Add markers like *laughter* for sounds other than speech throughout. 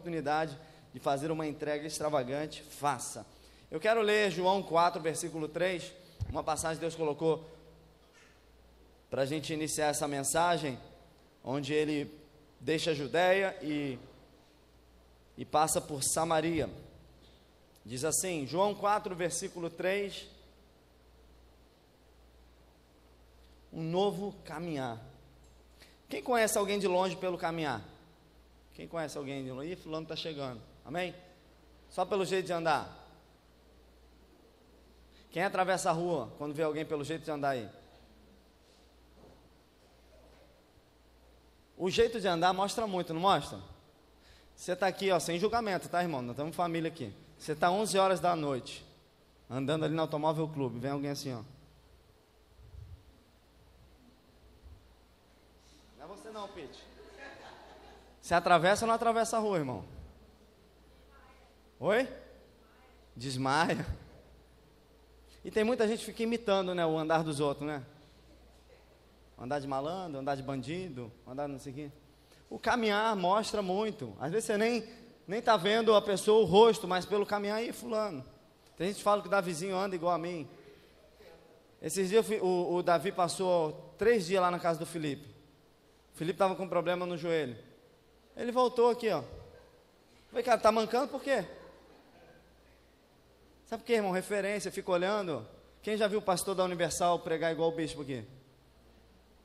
oportunidade de fazer uma entrega extravagante, faça. Eu quero ler João 4, versículo 3, uma passagem que Deus colocou para a gente iniciar essa mensagem, onde ele deixa a Judéia e, e passa por Samaria. Diz assim, João 4, versículo 3, um novo caminhar. Quem conhece alguém de longe pelo caminhar? Quem conhece alguém de? Ih, fulano está chegando. Amém? Só pelo jeito de andar. Quem atravessa a rua quando vê alguém pelo jeito de andar aí? O jeito de andar mostra muito, não mostra? Você está aqui, ó, sem julgamento, tá, irmão? Nós estamos família aqui. Você está 11 horas da noite, andando ali no Automóvel Clube, vem alguém assim, ó. Não é você não, Pete. Você atravessa ou não atravessa a rua, irmão? Oi? Desmaia. E tem muita gente que fica imitando, né, o andar dos outros, né? Andar de malandro, andar de bandido, andar não sei o quê. O caminhar mostra muito. Às vezes você nem nem está vendo a pessoa, o rosto, mas pelo caminhar aí, fulano. Tem gente que fala que o Davizinho anda igual a mim. Esses dias o, o Davi passou três dias lá na casa do Felipe. O Felipe estava com problema no joelho. Ele voltou aqui, ó. Falei, cara, tá mancando por quê? Sabe por quê, irmão? Referência, fica olhando. Quem já viu o pastor da Universal pregar igual o bispo aqui?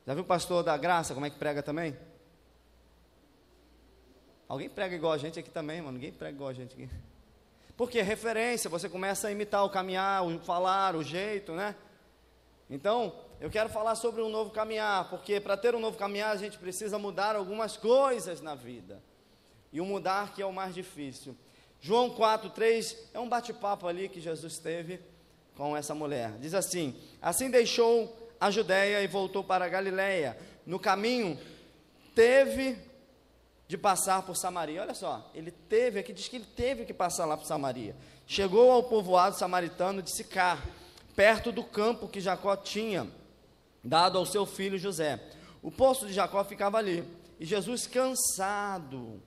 Já viu o pastor da Graça, como é que prega também? Alguém prega igual a gente aqui também, mano. Ninguém prega igual a gente aqui. Porque referência, você começa a imitar o caminhar, o falar, o jeito, né? Então, eu quero falar sobre um novo caminhar, porque para ter um novo caminhar a gente precisa mudar algumas coisas na vida. E o mudar que é o mais difícil. João 4, 3 é um bate-papo ali que Jesus teve com essa mulher. Diz assim: Assim deixou a Judéia e voltou para a Galiléia. No caminho, teve de passar por Samaria. Olha só, ele teve aqui, diz que ele teve que passar lá por Samaria. Chegou ao povoado samaritano de Sicar, perto do campo que Jacó tinha dado ao seu filho José. O poço de Jacó ficava ali. E Jesus, cansado,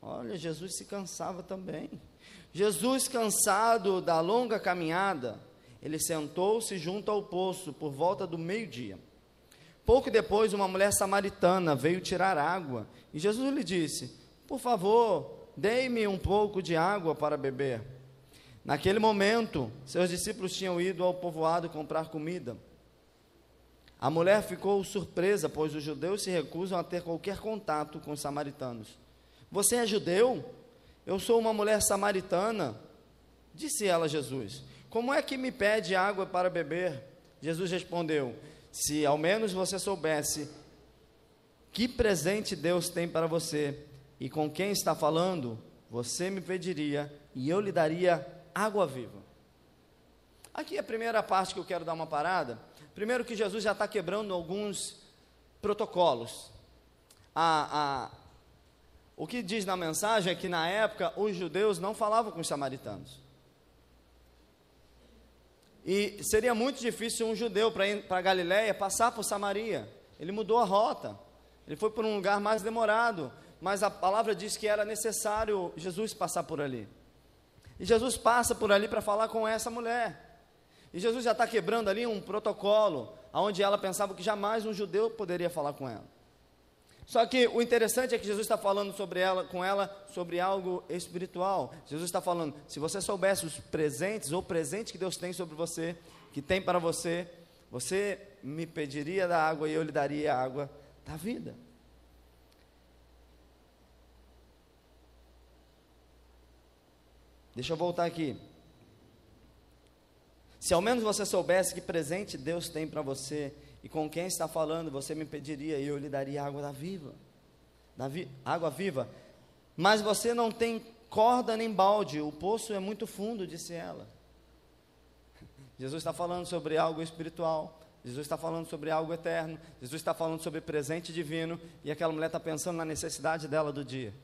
Olha, Jesus se cansava também. Jesus, cansado da longa caminhada, ele sentou-se junto ao poço por volta do meio-dia. Pouco depois, uma mulher samaritana veio tirar água e Jesus lhe disse: Por favor, dê-me um pouco de água para beber. Naquele momento, seus discípulos tinham ido ao povoado comprar comida. A mulher ficou surpresa, pois os judeus se recusam a ter qualquer contato com os samaritanos. Você é judeu? Eu sou uma mulher samaritana. Disse ela a Jesus: Como é que me pede água para beber? Jesus respondeu: Se ao menos você soubesse que presente Deus tem para você e com quem está falando, você me pediria e eu lhe daria água viva. Aqui é a primeira parte que eu quero dar uma parada. Primeiro que Jesus já está quebrando alguns protocolos. A, a, o que diz na mensagem é que na época os judeus não falavam com os samaritanos. E seria muito difícil um judeu para Galiléia passar por Samaria. Ele mudou a rota. Ele foi por um lugar mais demorado, mas a palavra diz que era necessário Jesus passar por ali. E Jesus passa por ali para falar com essa mulher. E Jesus já está quebrando ali um protocolo, onde ela pensava que jamais um judeu poderia falar com ela. Só que o interessante é que Jesus está falando sobre ela, com ela sobre algo espiritual. Jesus está falando, se você soubesse os presentes ou presente que Deus tem sobre você, que tem para você, você me pediria da água e eu lhe daria a água da vida. Deixa eu voltar aqui. Se ao menos você soubesse que presente Deus tem para você, e com quem está falando, você me pediria e eu lhe daria água da viva, da vi, água viva. Mas você não tem corda nem balde, o poço é muito fundo, disse ela. Jesus está falando sobre algo espiritual, Jesus está falando sobre algo eterno, Jesus está falando sobre presente divino, e aquela mulher está pensando na necessidade dela do dia.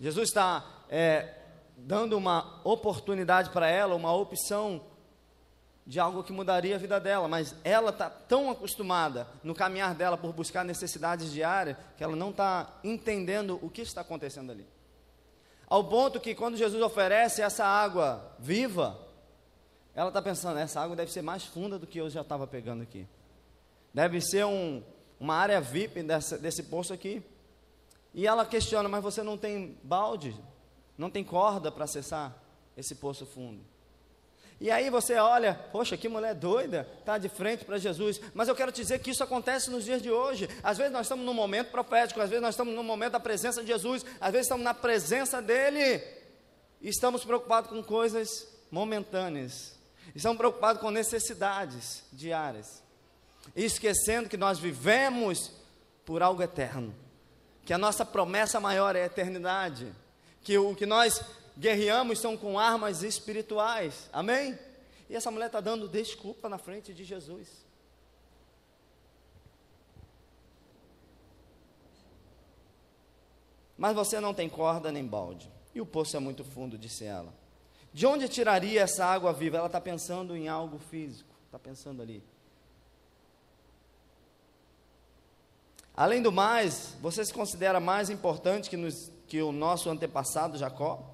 Jesus está é, dando uma oportunidade para ela, uma opção de algo que mudaria a vida dela, mas ela está tão acostumada no caminhar dela por buscar necessidades diárias que ela não está entendendo o que está acontecendo ali. Ao ponto que quando Jesus oferece essa água viva, ela está pensando, essa água deve ser mais funda do que eu já estava pegando aqui. Deve ser um, uma área VIP dessa, desse poço aqui. E ela questiona, mas você não tem balde? Não tem corda para acessar esse poço fundo? E aí você olha, poxa, que mulher doida, está de frente para Jesus. Mas eu quero dizer que isso acontece nos dias de hoje. Às vezes nós estamos num momento profético, às vezes nós estamos num momento da presença de Jesus, às vezes estamos na presença dEle. E estamos preocupados com coisas momentâneas. Estamos preocupados com necessidades diárias. E esquecendo que nós vivemos por algo eterno. Que a nossa promessa maior é a eternidade. Que o que nós guerreamos são com armas espirituais. Amém? E essa mulher está dando desculpa na frente de Jesus. Mas você não tem corda nem balde. E o poço é muito fundo, disse ela. De onde tiraria essa água viva? Ela está pensando em algo físico. Está pensando ali. Além do mais, você se considera mais importante que, nos, que o nosso antepassado Jacó?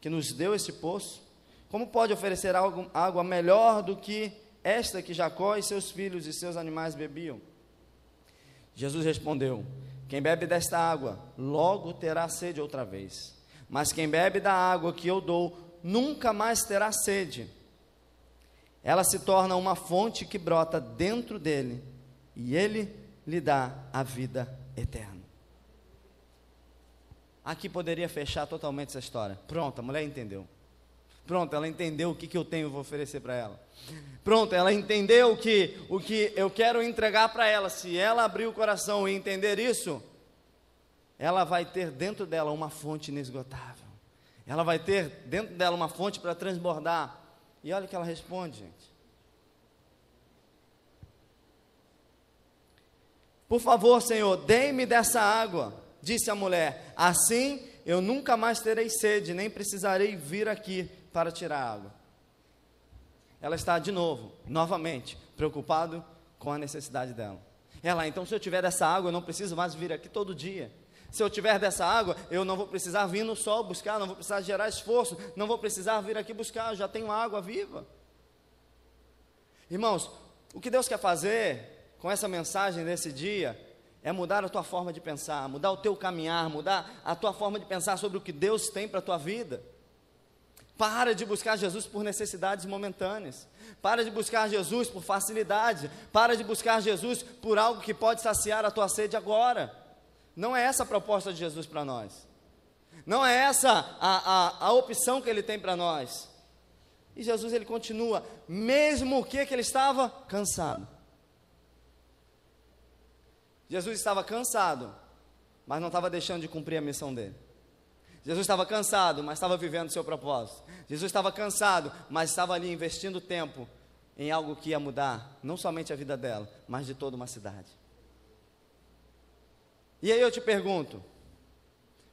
que nos deu esse poço, como pode oferecer algo, água melhor do que esta que Jacó e seus filhos e seus animais bebiam? Jesus respondeu: Quem bebe desta água, logo terá sede outra vez. Mas quem bebe da água que eu dou, nunca mais terá sede. Ela se torna uma fonte que brota dentro dele, e ele lhe dá a vida eterna. Aqui poderia fechar totalmente essa história. Pronto, a mulher entendeu. Pronto, ela entendeu o que, que eu tenho vou oferecer para ela. Pronto, ela entendeu que o que eu quero entregar para ela. Se ela abrir o coração e entender isso, ela vai ter dentro dela uma fonte inesgotável. Ela vai ter dentro dela uma fonte para transbordar. E olha o que ela responde, gente. Por favor, Senhor, dê-me dessa água Disse a mulher: Assim eu nunca mais terei sede, nem precisarei vir aqui para tirar água. Ela está de novo, novamente, preocupado com a necessidade dela. Ela, então, se eu tiver dessa água, eu não preciso mais vir aqui todo dia. Se eu tiver dessa água, eu não vou precisar vir no sol buscar, não vou precisar gerar esforço, não vou precisar vir aqui buscar, eu já tenho água viva. Irmãos, o que Deus quer fazer com essa mensagem nesse dia é mudar a tua forma de pensar, mudar o teu caminhar, mudar a tua forma de pensar sobre o que Deus tem para a tua vida. Para de buscar Jesus por necessidades momentâneas. Para de buscar Jesus por facilidade. Para de buscar Jesus por algo que pode saciar a tua sede agora. Não é essa a proposta de Jesus para nós. Não é essa a, a, a opção que ele tem para nós. E Jesus ele continua, mesmo que, que ele estava cansado. Jesus estava cansado, mas não estava deixando de cumprir a missão dele. Jesus estava cansado, mas estava vivendo o seu propósito. Jesus estava cansado, mas estava ali investindo tempo em algo que ia mudar não somente a vida dela, mas de toda uma cidade. E aí eu te pergunto: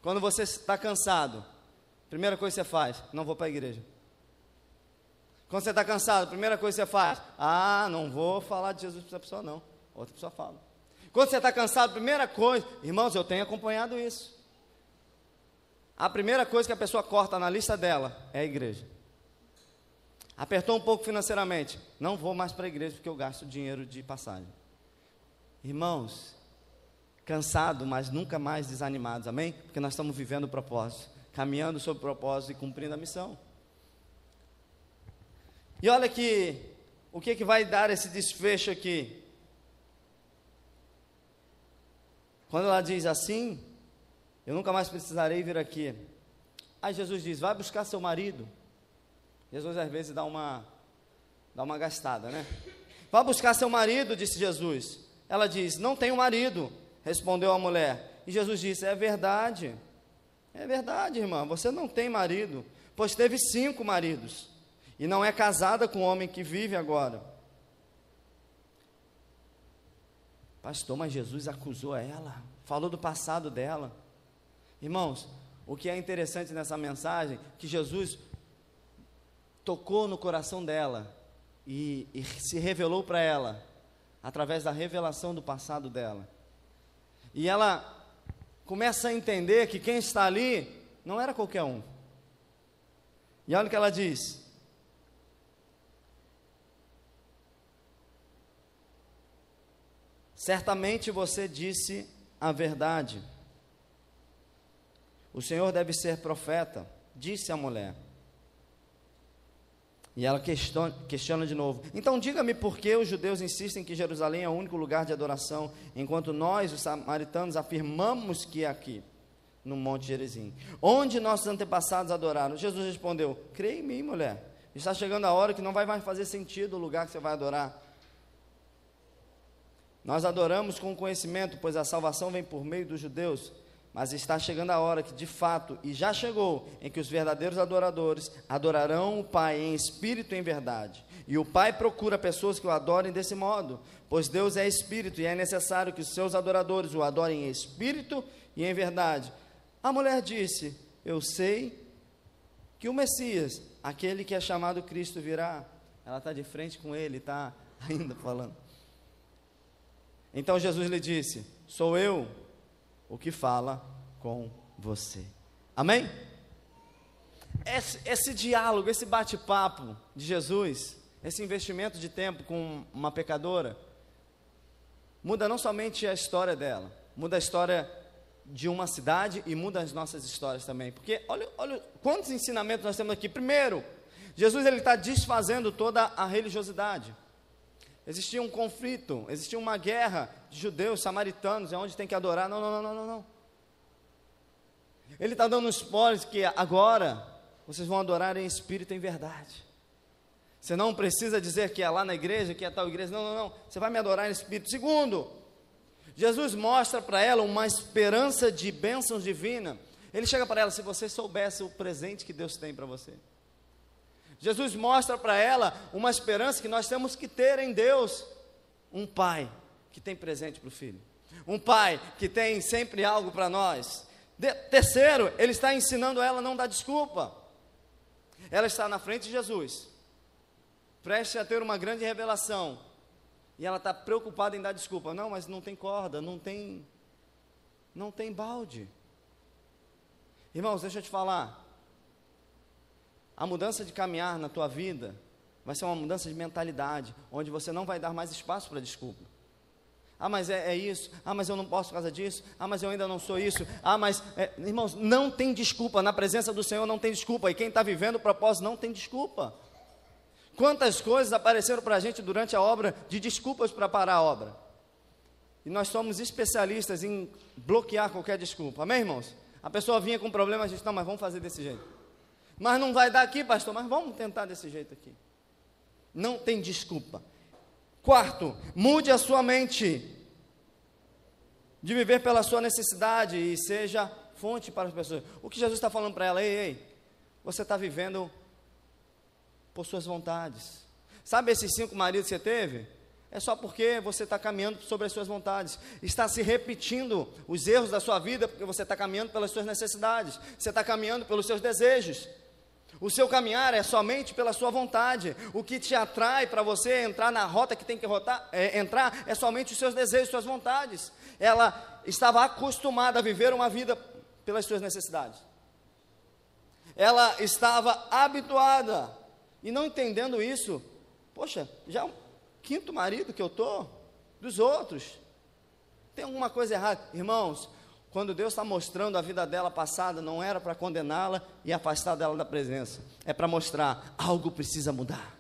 quando você está cansado, primeira coisa que você faz, não vou para a igreja. Quando você está cansado, primeira coisa que você faz, ah, não vou falar de Jesus para essa pessoa, não. Outra pessoa fala. Quando você está cansado, primeira coisa, irmãos, eu tenho acompanhado isso. A primeira coisa que a pessoa corta na lista dela é a igreja. Apertou um pouco financeiramente, não vou mais para a igreja porque eu gasto dinheiro de passagem. Irmãos, cansado, mas nunca mais desanimados, amém? Porque nós estamos vivendo o propósito, caminhando sobre o propósito e cumprindo a missão. E olha que o que, que vai dar esse desfecho aqui? Quando ela diz assim, eu nunca mais precisarei vir aqui. Aí Jesus diz: vai buscar seu marido. Jesus às vezes dá uma, dá uma gastada, né? Vá buscar seu marido, disse Jesus. Ela diz: Não tenho marido, respondeu a mulher. E Jesus disse: É verdade. É verdade, irmã, você não tem marido, pois teve cinco maridos, e não é casada com o homem que vive agora. Pastor, mas Jesus acusou ela, falou do passado dela. Irmãos, o que é interessante nessa mensagem, que Jesus tocou no coração dela e, e se revelou para ela, através da revelação do passado dela. E ela começa a entender que quem está ali não era qualquer um. E olha o que ela diz: Certamente você disse a verdade. O Senhor deve ser profeta, disse a mulher. E ela questiona, questiona, de novo. Então diga-me por que os judeus insistem que Jerusalém é o único lugar de adoração, enquanto nós, os samaritanos, afirmamos que é aqui, no Monte Gerizim. Onde nossos antepassados adoraram? Jesus respondeu: Creia em mim, mulher. Está chegando a hora que não vai mais fazer sentido o lugar que você vai adorar. Nós adoramos com conhecimento, pois a salvação vem por meio dos judeus, mas está chegando a hora que, de fato, e já chegou, em que os verdadeiros adoradores adorarão o Pai em espírito e em verdade. E o Pai procura pessoas que o adorem desse modo, pois Deus é espírito e é necessário que os seus adoradores o adorem em espírito e em verdade. A mulher disse: Eu sei que o Messias, aquele que é chamado Cristo, virá. Ela está de frente com ele, está ainda falando. Então Jesus lhe disse: Sou eu o que fala com você. Amém? Esse, esse diálogo, esse bate-papo de Jesus, esse investimento de tempo com uma pecadora, muda não somente a história dela, muda a história de uma cidade e muda as nossas histórias também. Porque olha, olha quantos ensinamentos nós temos aqui. Primeiro, Jesus ele está desfazendo toda a religiosidade. Existia um conflito, existia uma guerra de judeus, samaritanos, é onde tem que adorar. Não, não, não, não, não. Ele está dando um spoiler que agora vocês vão adorar em espírito e em verdade. Você não precisa dizer que é lá na igreja, que é tal igreja. Não, não, não. Você vai me adorar em espírito. Segundo, Jesus mostra para ela uma esperança de bênçãos divina. Ele chega para ela: se você soubesse o presente que Deus tem para você. Jesus mostra para ela uma esperança que nós temos que ter em Deus. Um pai que tem presente para o filho. Um pai que tem sempre algo para nós. De, terceiro, ele está ensinando ela a não dar desculpa. Ela está na frente de Jesus, preste a ter uma grande revelação. E ela está preocupada em dar desculpa. Não, mas não tem corda, não tem. Não tem balde. Irmãos, deixa eu te falar. A mudança de caminhar na tua vida vai ser uma mudança de mentalidade, onde você não vai dar mais espaço para desculpa. Ah, mas é, é, isso. Ah, mas eu não posso por causa disso. Ah, mas eu ainda não sou isso. Ah, mas, é, irmãos, não tem desculpa. Na presença do Senhor não tem desculpa. E quem está vivendo o propósito não tem desculpa. Quantas coisas apareceram para a gente durante a obra de desculpas para parar a obra. E nós somos especialistas em bloquear qualquer desculpa. Amém, irmãos? A pessoa vinha com um problema, a gente, não, mas vamos fazer desse jeito. Mas não vai dar aqui, pastor, mas vamos tentar desse jeito aqui. Não tem desculpa. Quarto, mude a sua mente de viver pela sua necessidade e seja fonte para as pessoas. O que Jesus está falando para ela? Ei, ei, você está vivendo por suas vontades. Sabe esses cinco maridos que você teve? É só porque você está caminhando sobre as suas vontades. Está se repetindo os erros da sua vida porque você está caminhando pelas suas necessidades. Você está caminhando pelos seus desejos. O seu caminhar é somente pela sua vontade. O que te atrai para você entrar na rota que tem que rotar, é, entrar é somente os seus desejos, suas vontades. Ela estava acostumada a viver uma vida pelas suas necessidades. Ela estava habituada e não entendendo isso. Poxa, já é o quinto marido que eu tô dos outros. Tem alguma coisa errada, irmãos? Quando Deus está mostrando a vida dela passada, não era para condená-la e afastar dela da presença, é para mostrar algo precisa mudar.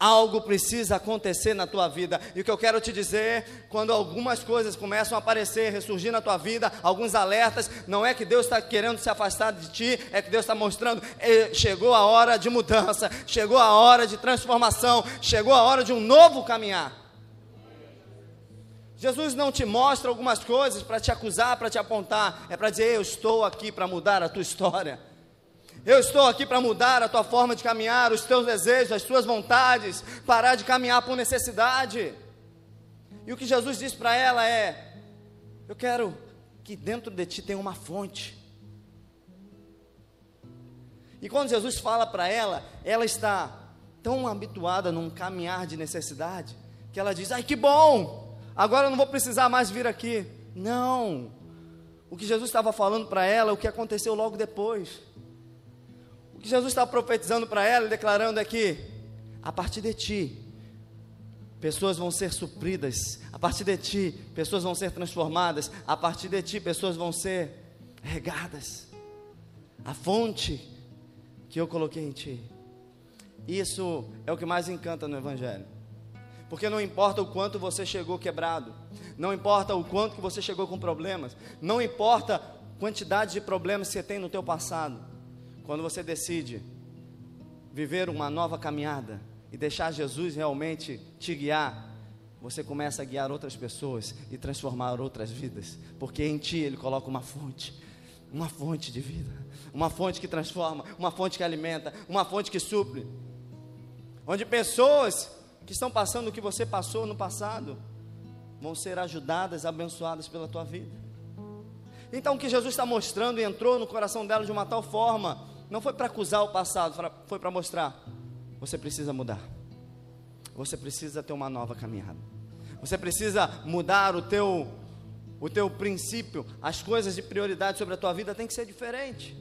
Algo precisa acontecer na tua vida. E o que eu quero te dizer, quando algumas coisas começam a aparecer, ressurgir na tua vida, alguns alertas, não é que Deus está querendo se afastar de ti, é que Deus está mostrando, chegou a hora de mudança, chegou a hora de transformação, chegou a hora de um novo caminhar. Jesus não te mostra algumas coisas para te acusar, para te apontar, é para dizer: Eu estou aqui para mudar a tua história. Eu estou aqui para mudar a tua forma de caminhar, os teus desejos, as tuas vontades, parar de caminhar por necessidade. E o que Jesus diz para ela é: Eu quero que dentro de ti tenha uma fonte. E quando Jesus fala para ela, ela está tão habituada num caminhar de necessidade, que ela diz: Ai, que bom! Agora eu não vou precisar mais vir aqui. Não. o que Jesus estava falando para ela, o que aconteceu logo depois. O que Jesus estava profetizando para ela e declarando é que, a partir de ti, pessoas vão ser supridas, a partir de ti, pessoas vão ser transformadas, a partir de ti, pessoas vão ser regadas. A fonte que eu coloquei em ti. Isso é o que mais encanta no Evangelho. Porque não importa o quanto você chegou quebrado, não importa o quanto que você chegou com problemas, não importa quantidade de problemas que você tem no teu passado. Quando você decide viver uma nova caminhada e deixar Jesus realmente te guiar, você começa a guiar outras pessoas e transformar outras vidas, porque em ti ele coloca uma fonte, uma fonte de vida, uma fonte que transforma, uma fonte que alimenta, uma fonte que supre. Onde pessoas que estão passando o que você passou no passado vão ser ajudadas, abençoadas pela tua vida. Então o que Jesus está mostrando e entrou no coração dela de uma tal forma, não foi para acusar o passado, foi para mostrar: você precisa mudar, você precisa ter uma nova caminhada, você precisa mudar o teu, o teu princípio, as coisas de prioridade sobre a tua vida tem que ser diferente.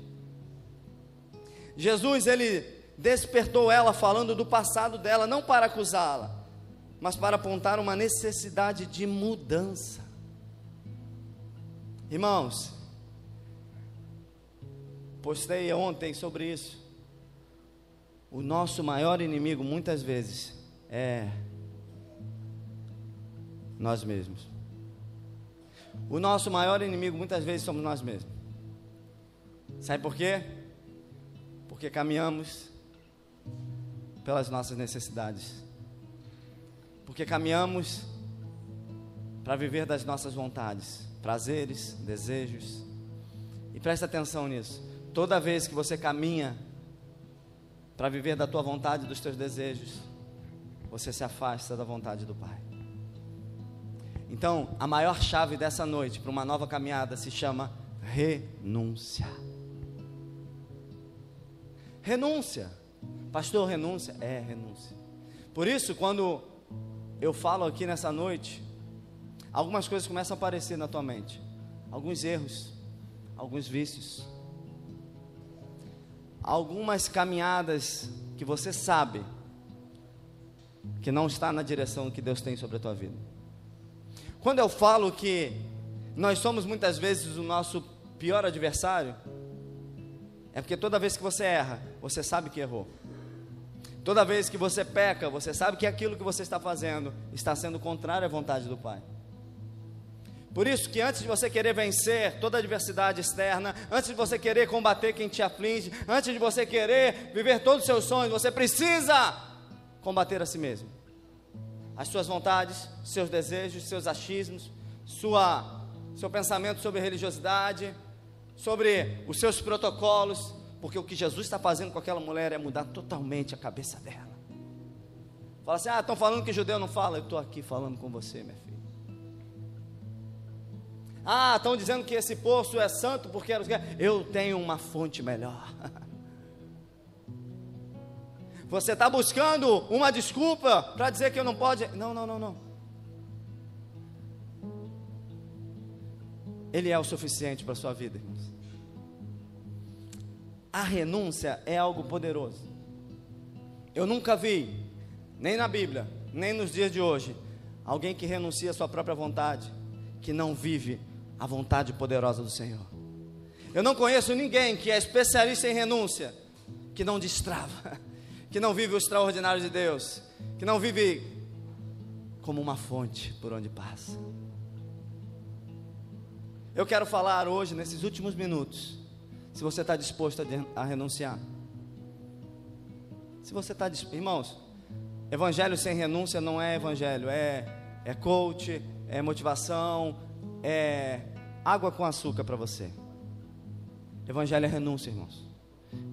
Jesus, ele despertou ela falando do passado dela, não para acusá-la, mas para apontar uma necessidade de mudança. Irmãos, postei ontem sobre isso. O nosso maior inimigo muitas vezes é nós mesmos. O nosso maior inimigo muitas vezes somos nós mesmos. Sabe por quê? Porque caminhamos pelas nossas necessidades. Porque caminhamos para viver das nossas vontades, prazeres, desejos. E presta atenção nisso. Toda vez que você caminha para viver da tua vontade dos teus desejos, você se afasta da vontade do Pai. Então, a maior chave dessa noite para uma nova caminhada se chama renúncia. Renúncia. Pastor, renúncia? É, renúncia. Por isso, quando eu falo aqui nessa noite, algumas coisas começam a aparecer na tua mente. Alguns erros, alguns vícios, algumas caminhadas que você sabe que não está na direção que Deus tem sobre a tua vida. Quando eu falo que nós somos muitas vezes o nosso pior adversário, é porque toda vez que você erra, você sabe que errou. Toda vez que você peca, você sabe que aquilo que você está fazendo está sendo contrário à vontade do Pai. Por isso que antes de você querer vencer toda a adversidade externa, antes de você querer combater quem te aflige, antes de você querer viver todos os seus sonhos, você precisa combater a si mesmo. As suas vontades, seus desejos, seus achismos, sua, seu pensamento sobre religiosidade, sobre os seus protocolos, porque o que Jesus está fazendo com aquela mulher é mudar totalmente a cabeça dela. Fala assim: ah, estão falando que judeu não fala. Eu estou aqui falando com você, minha filha. Ah, estão dizendo que esse poço é santo porque eu tenho uma fonte melhor. *laughs* Você está buscando uma desculpa para dizer que eu não pode. Não, não, não, não. Ele é o suficiente para a sua vida, a renúncia é algo poderoso. Eu nunca vi, nem na Bíblia, nem nos dias de hoje, alguém que renuncia à sua própria vontade, que não vive a vontade poderosa do Senhor. Eu não conheço ninguém que é especialista em renúncia, que não destrava, *laughs* que não vive o extraordinário de Deus, que não vive como uma fonte por onde passa. Eu quero falar hoje, nesses últimos minutos, se você está disposto a, a, renunciar. Se você está disposto, irmãos, evangelho sem renúncia não é evangelho, é, é coach, é motivação, é água com açúcar para você. Evangelho é renúncia, irmãos.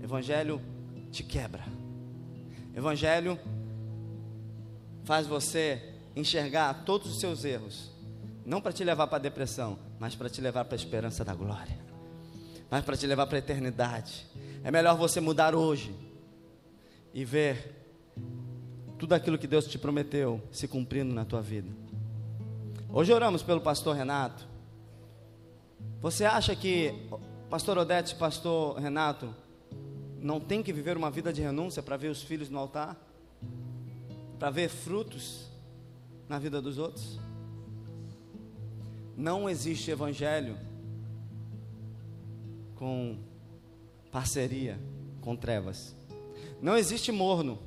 Evangelho te quebra. Evangelho faz você enxergar todos os seus erros, não para te levar para a depressão, mas para te levar para a esperança da glória mas para te levar para a eternidade. É melhor você mudar hoje e ver tudo aquilo que Deus te prometeu se cumprindo na tua vida. Hoje oramos pelo pastor Renato. Você acha que pastor Odete, pastor Renato não tem que viver uma vida de renúncia para ver os filhos no altar? Para ver frutos na vida dos outros? Não existe evangelho com parceria com trevas. Não existe morno.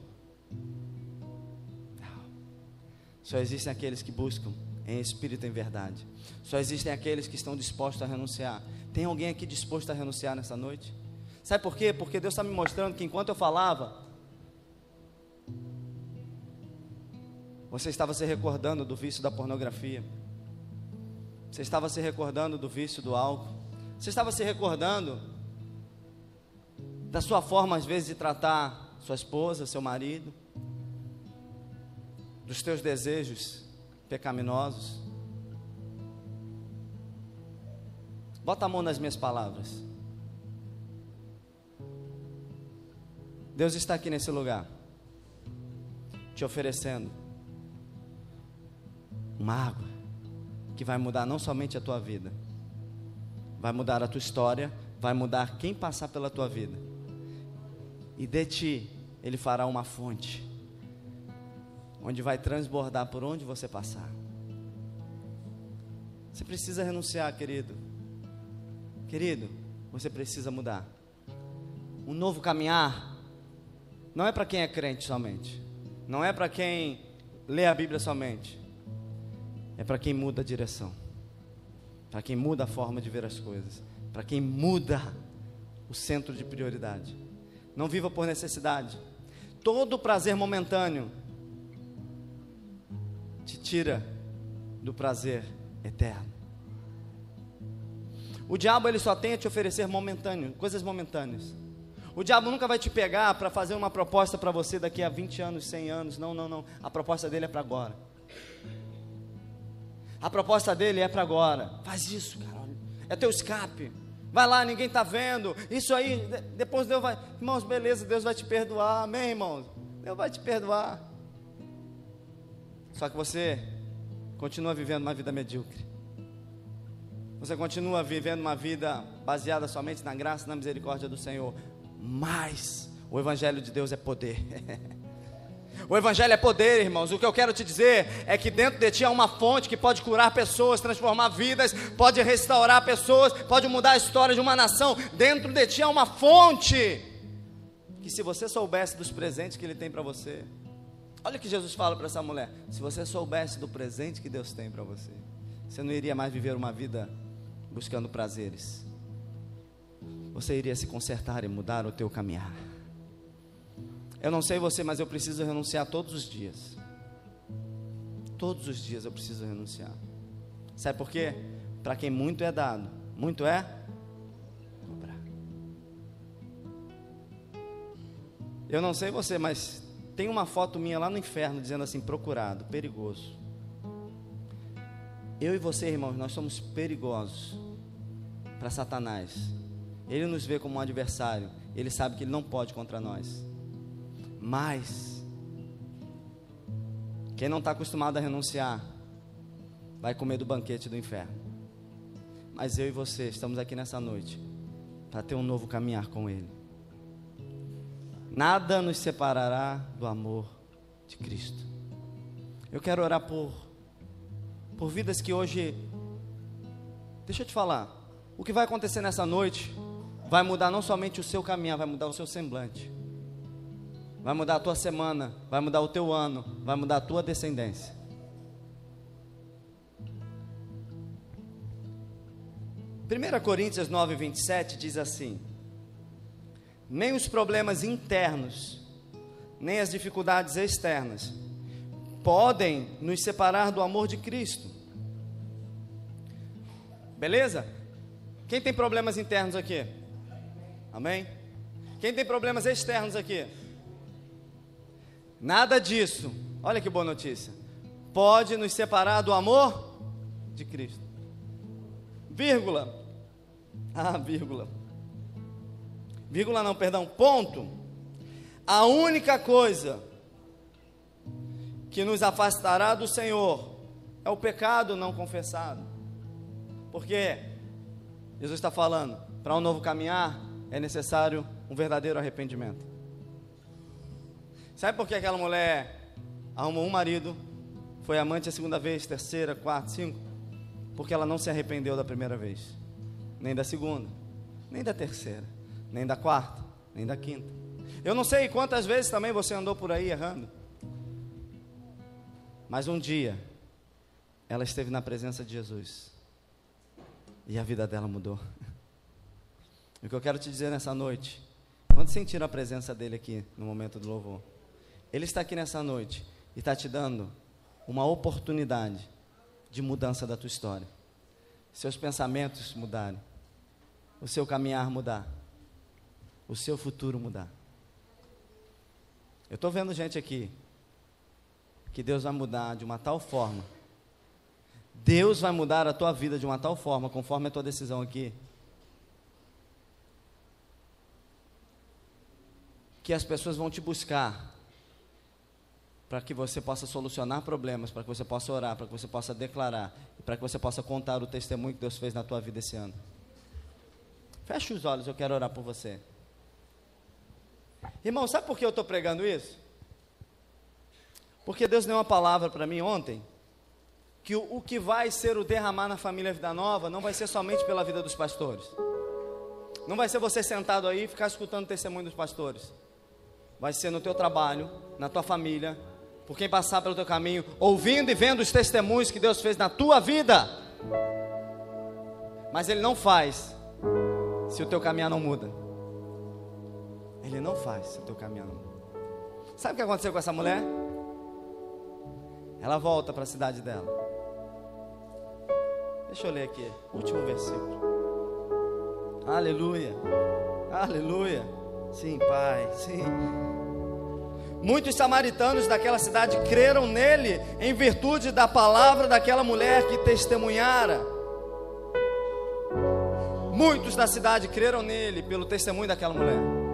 Só existem aqueles que buscam em espírito e em verdade. Só existem aqueles que estão dispostos a renunciar. Tem alguém aqui disposto a renunciar nessa noite? Sabe por quê? Porque Deus está me mostrando que enquanto eu falava, você estava se recordando do vício da pornografia. Você estava se recordando do vício do álcool. Você estava se recordando da sua forma, às vezes, de tratar sua esposa, seu marido, dos teus desejos pecaminosos. Bota a mão nas minhas palavras. Deus está aqui nesse lugar, te oferecendo uma água que vai mudar não somente a tua vida, vai mudar a tua história, vai mudar quem passar pela tua vida. E de ti, Ele fará uma fonte, onde vai transbordar por onde você passar. Você precisa renunciar, querido. Querido, você precisa mudar. Um novo caminhar não é para quem é crente somente. Não é para quem lê a Bíblia somente. É para quem muda a direção. Para quem muda a forma de ver as coisas. Para quem muda o centro de prioridade. Não viva por necessidade. Todo prazer momentâneo te tira do prazer eterno. O diabo ele só tem a te oferecer momentâneo, coisas momentâneas. O diabo nunca vai te pegar para fazer uma proposta para você daqui a 20 anos, 100 anos. Não, não, não. A proposta dele é para agora. A proposta dele é para agora. Faz isso, cara. É teu escape. Vai lá, ninguém está vendo. Isso aí, depois Deus vai. Irmãos, beleza, Deus vai te perdoar. Amém, irmãos? Deus vai te perdoar. Só que você continua vivendo uma vida medíocre. Você continua vivendo uma vida baseada somente na graça e na misericórdia do Senhor. Mas o Evangelho de Deus é poder. *laughs* O Evangelho é poder, irmãos. O que eu quero te dizer é que dentro de ti há uma fonte que pode curar pessoas, transformar vidas, pode restaurar pessoas, pode mudar a história de uma nação. Dentro de ti há uma fonte que, se você soubesse dos presentes que Ele tem para você, olha o que Jesus fala para essa mulher: se você soubesse do presente que Deus tem para você, você não iria mais viver uma vida buscando prazeres. Você iria se consertar e mudar o teu caminhar. Eu não sei você, mas eu preciso renunciar todos os dias. Todos os dias eu preciso renunciar. Sabe por quê? Para quem muito é dado, muito é cobrar. Eu não sei você, mas tem uma foto minha lá no inferno dizendo assim: procurado, perigoso. Eu e você, irmãos, nós somos perigosos para Satanás. Ele nos vê como um adversário. Ele sabe que ele não pode contra nós. Mas, quem não está acostumado a renunciar, vai comer do banquete do inferno. Mas eu e você estamos aqui nessa noite para ter um novo caminhar com Ele. Nada nos separará do amor de Cristo. Eu quero orar por, por vidas que hoje. Deixa eu te falar. O que vai acontecer nessa noite vai mudar não somente o seu caminhar, vai mudar o seu semblante vai mudar a tua semana, vai mudar o teu ano, vai mudar a tua descendência. Primeira Coríntios 9, 27 diz assim: Nem os problemas internos, nem as dificuldades externas podem nos separar do amor de Cristo. Beleza? Quem tem problemas internos aqui? Amém? Quem tem problemas externos aqui? Nada disso, olha que boa notícia, pode nos separar do amor de Cristo. Vírgula. *laughs* Ah, vírgula. Vírgula não, perdão, ponto. A única coisa que nos afastará do Senhor é o pecado não confessado. Porque Jesus está falando, para um novo caminhar é necessário um verdadeiro arrependimento. Sabe por que aquela mulher arrumou um marido, foi amante a segunda vez, terceira, quarta, cinco? Porque ela não se arrependeu da primeira vez, nem da segunda, nem da terceira, nem da quarta, nem da quinta. Eu não sei quantas vezes também você andou por aí errando. Mas um dia, ela esteve na presença de Jesus. E a vida dela mudou. *laughs* O que eu quero te dizer nessa noite, quando sentir a presença dele aqui no momento do louvor, ele está aqui nessa noite e está te dando uma oportunidade de mudança da tua história. Seus pensamentos mudarem, o seu caminhar mudar, o seu futuro mudar. Eu estou vendo gente aqui que Deus vai mudar de uma tal forma. Deus vai mudar a tua vida de uma tal forma, conforme a tua decisão aqui, que as pessoas vão te buscar para que você possa solucionar problemas, para que você possa orar, para que você possa declarar e para que você possa contar o testemunho que Deus fez na tua vida esse ano. Feche os olhos, eu quero orar por você. Irmão, sabe por que eu estou pregando isso? Porque Deus deu uma palavra para mim ontem, que o, o que vai ser o derramar na família Vida Nova não vai ser somente pela vida dos pastores. Não vai ser você sentado aí e ficar escutando o testemunho dos pastores vai ser no teu trabalho, na tua família, por quem passar pelo teu caminho, ouvindo e vendo os testemunhos que Deus fez na tua vida. Mas Ele não faz se o teu caminhar não muda. Ele não faz se o teu caminhar não muda. Sabe o que aconteceu com essa mulher? Ela volta para a cidade dela. Deixa eu ler aqui, último versículo. Aleluia, aleluia. Sim, Pai, sim. Muitos samaritanos daquela cidade creram nele em virtude da palavra daquela mulher que testemunhara. Muitos da cidade creram nele pelo testemunho daquela mulher.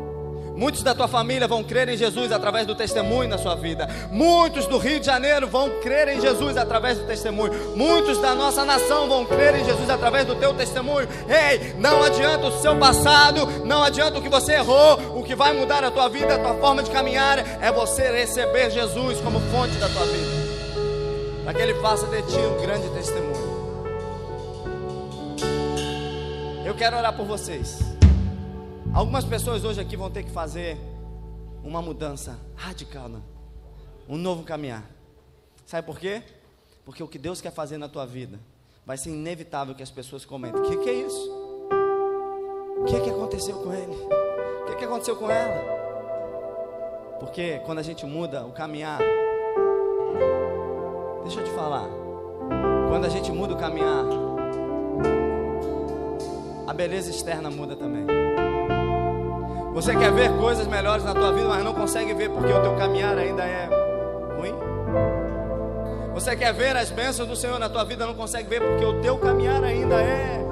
Muitos da tua família vão crer em Jesus através do testemunho na sua vida. Muitos do Rio de Janeiro vão crer em Jesus através do testemunho. Muitos da nossa nação vão crer em Jesus através do teu testemunho. Ei, não adianta o seu passado, não adianta o que você errou. O que vai mudar a tua vida, a tua forma de caminhar, é você receber Jesus como fonte da tua vida. Para que Ele faça de ti um grande testemunho. Eu quero orar por vocês. Algumas pessoas hoje aqui vão ter que fazer uma mudança radical, né? um novo caminhar. Sabe por quê? Porque o que Deus quer fazer na tua vida vai ser inevitável que as pessoas comentem: o que, que, é isso? O que, que aconteceu com ele? O que, que aconteceu com ela? Porque quando a gente muda o caminhar, deixa eu te falar, quando a gente muda o caminhar, a beleza externa muda também. Você quer ver coisas melhores na tua vida, mas não consegue ver porque o teu caminhar ainda é ruim? Você quer ver as bênçãos do Senhor na tua vida, não consegue ver porque o teu caminhar ainda é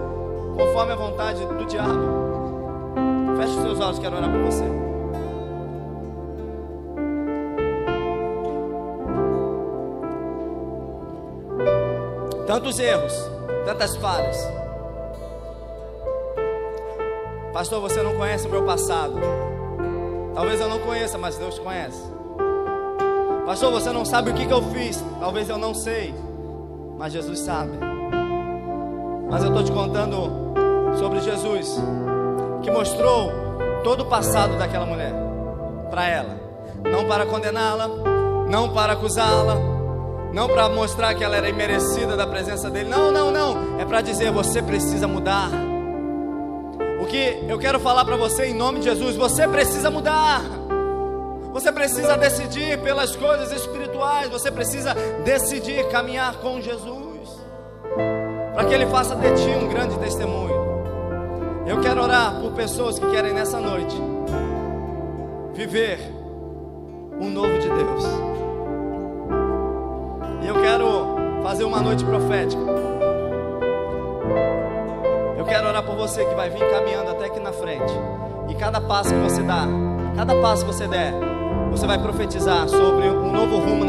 conforme a vontade do diabo? Feche os seus olhos, quero orar por você. Tantos erros, tantas falhas Pastor, você não conhece o meu passado. Talvez eu não conheça, mas Deus conhece. Pastor, você não sabe o que, que eu fiz. Talvez eu não sei, mas Jesus sabe. Mas eu estou te contando sobre Jesus, que mostrou todo o passado daquela mulher para ela, não para condená-la, não para acusá-la, não para mostrar que ela era imerecida da presença dele. Não, não, não. É para dizer: você precisa mudar que eu quero falar para você em nome de Jesus: você precisa mudar. Você precisa decidir pelas coisas espirituais, você precisa decidir caminhar com Jesus, para que Ele faça de ti um grande testemunho. Eu quero orar por pessoas que querem nessa noite viver um novo de Deus. E eu quero fazer uma noite profética quero orar por você que vai vir caminhando até aqui na frente. E cada passo que você dá, cada passo que você der, você vai profetizar sobre um novo rumo na